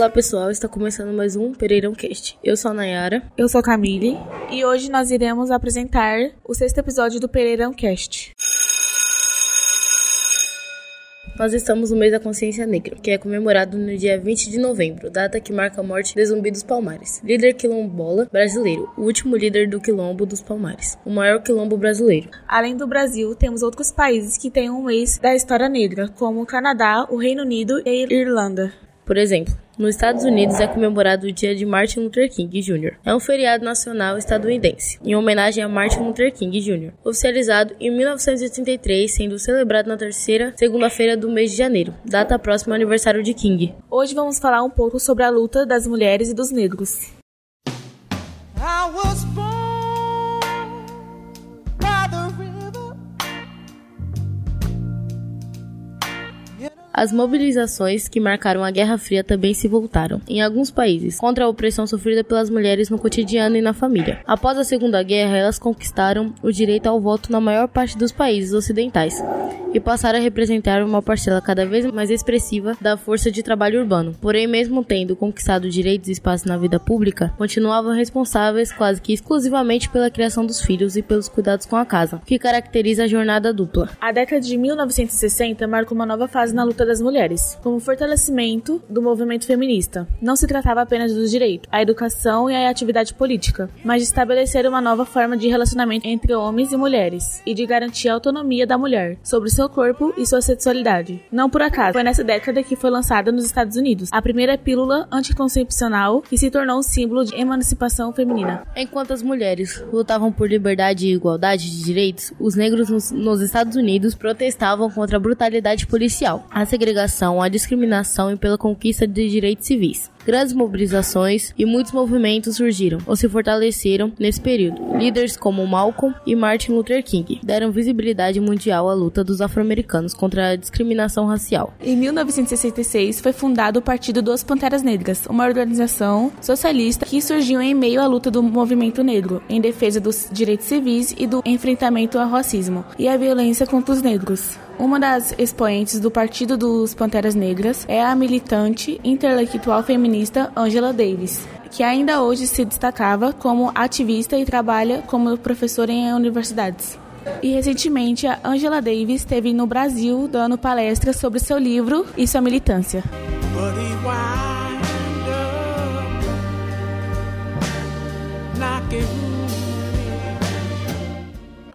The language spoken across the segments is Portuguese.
Olá pessoal, está começando mais um Pereirão Cast. Eu sou a Nayara. Eu sou a Camille e hoje nós iremos apresentar o sexto episódio do Pereirão Cast. Nós estamos no mês da consciência negra, que é comemorado no dia 20 de novembro, data que marca a morte de Zumbi dos Palmares, líder quilombola brasileiro, o último líder do quilombo dos Palmares, o maior quilombo brasileiro. Além do Brasil, temos outros países que têm um mês da história negra, como o Canadá, o Reino Unido e a Irlanda. Por exemplo, nos Estados Unidos é comemorado o dia de Martin Luther King Jr. É um feriado nacional estadunidense, em homenagem a Martin Luther King Jr., oficializado em 1983, sendo celebrado na terceira segunda-feira do mês de janeiro, data próxima ao aniversário de King. Hoje vamos falar um pouco sobre a luta das mulheres e dos negros. As mobilizações que marcaram a Guerra Fria também se voltaram, em alguns países, contra a opressão sofrida pelas mulheres no cotidiano e na família. Após a Segunda Guerra, elas conquistaram o direito ao voto na maior parte dos países ocidentais e passaram a representar uma parcela cada vez mais expressiva da força de trabalho urbano. Porém, mesmo tendo conquistado direitos e espaço na vida pública, continuavam responsáveis quase que exclusivamente pela criação dos filhos e pelos cuidados com a casa, que caracteriza a jornada dupla. A década de 1960 marcou uma nova fase na luta das mulheres, como fortalecimento do movimento feminista. Não se tratava apenas dos direitos, a educação e a atividade política, mas de estabelecer uma nova forma de relacionamento entre homens e mulheres e de garantir a autonomia da mulher sobre seu corpo e sua sexualidade. Não por acaso, foi nessa década que foi lançada nos Estados Unidos a primeira pílula anticoncepcional que se tornou um símbolo de emancipação feminina. Enquanto as mulheres lutavam por liberdade e igualdade de direitos, os negros nos, nos Estados Unidos protestavam contra a brutalidade policial. As segregação, a discriminação e pela conquista de direitos civis. Grandes mobilizações e muitos movimentos surgiram ou se fortaleceram nesse período. Líderes como Malcolm e Martin Luther King deram visibilidade mundial à luta dos afro-americanos contra a discriminação racial. Em 1966 foi fundado o Partido dos Panteras Negras, uma organização socialista que surgiu em meio à luta do movimento negro em defesa dos direitos civis e do enfrentamento ao racismo e à violência contra os negros. Uma das expoentes do Partido dos Panteras Negras é a militante intelectual feminista Angela Davis, que ainda hoje se destacava como ativista e trabalha como professora em universidades. E recentemente a Angela Davis esteve no Brasil dando palestras sobre seu livro e sua militância.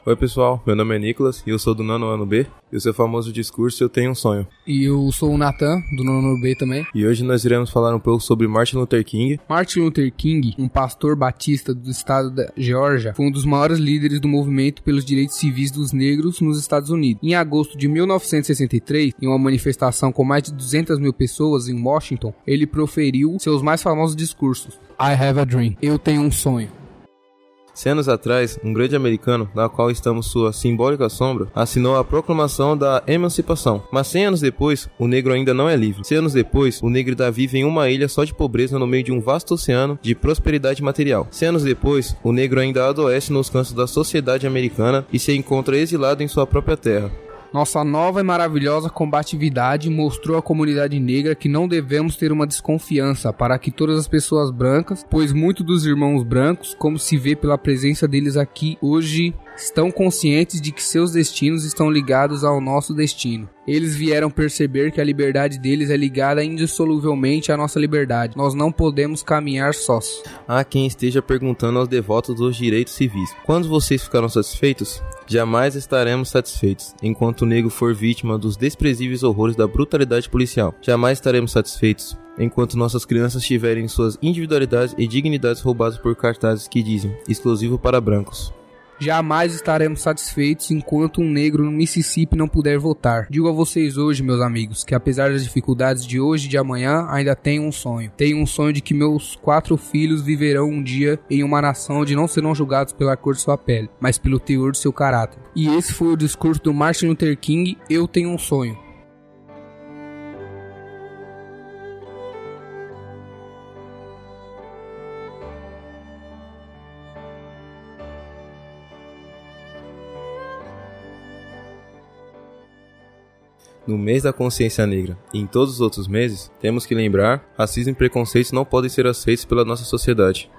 Oi pessoal, meu nome é Nicolas e eu sou do nono ano B e o seu famoso discurso Eu Tenho um Sonho. E eu sou o Nathan, do nono ano B também. E hoje nós iremos falar um pouco sobre Martin Luther King. Martin Luther King, um pastor batista do estado da Geórgia, foi um dos maiores líderes do movimento pelos direitos civis dos negros nos Estados Unidos. Em agosto de 1963, em uma manifestação com mais de 200 mil pessoas em Washington, ele proferiu seus mais famosos discursos. I have a dream. Eu tenho um sonho. Cem anos atrás, um grande americano, na qual estamos sua simbólica sombra, assinou a proclamação da emancipação. Mas 100 anos depois, o negro ainda não é livre. 100 anos depois, o negro ainda vive em uma ilha só de pobreza no meio de um vasto oceano de prosperidade material. 100 anos depois, o negro ainda adoece nos cantos da sociedade americana e se encontra exilado em sua própria terra. Nossa nova e maravilhosa combatividade mostrou à comunidade negra que não devemos ter uma desconfiança para que todas as pessoas brancas, pois muitos dos irmãos brancos, como se vê pela presença deles aqui hoje, estão conscientes de que seus destinos estão ligados ao nosso destino. Eles vieram perceber que a liberdade deles é ligada indissoluvelmente à nossa liberdade. Nós não podemos caminhar sós. Há quem esteja perguntando aos devotos dos direitos civis: quando vocês ficaram satisfeitos? Jamais estaremos satisfeitos enquanto o negro for vítima dos desprezíveis horrores da brutalidade policial. Jamais estaremos satisfeitos enquanto nossas crianças tiverem suas individualidades e dignidades roubadas por cartazes que dizem exclusivo para brancos. Jamais estaremos satisfeitos enquanto um negro no Mississippi não puder votar. Digo a vocês hoje, meus amigos, que apesar das dificuldades de hoje e de amanhã, ainda tenho um sonho. Tenho um sonho de que meus quatro filhos viverão um dia em uma nação onde não serão julgados pela cor de sua pele, mas pelo teor de seu caráter. E esse foi o discurso do Martin Luther King, Eu Tenho um Sonho. No mês da consciência negra e em todos os outros meses, temos que lembrar: racismo e preconceitos não podem ser aceitos pela nossa sociedade.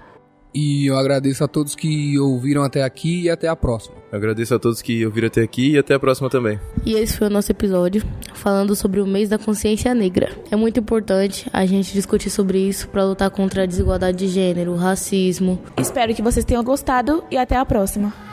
E eu agradeço a todos que ouviram até aqui e até a próxima. Eu agradeço a todos que ouviram até aqui e até a próxima também. E esse foi o nosso episódio falando sobre o mês da consciência negra. É muito importante a gente discutir sobre isso para lutar contra a desigualdade de gênero, o racismo. Espero que vocês tenham gostado e até a próxima.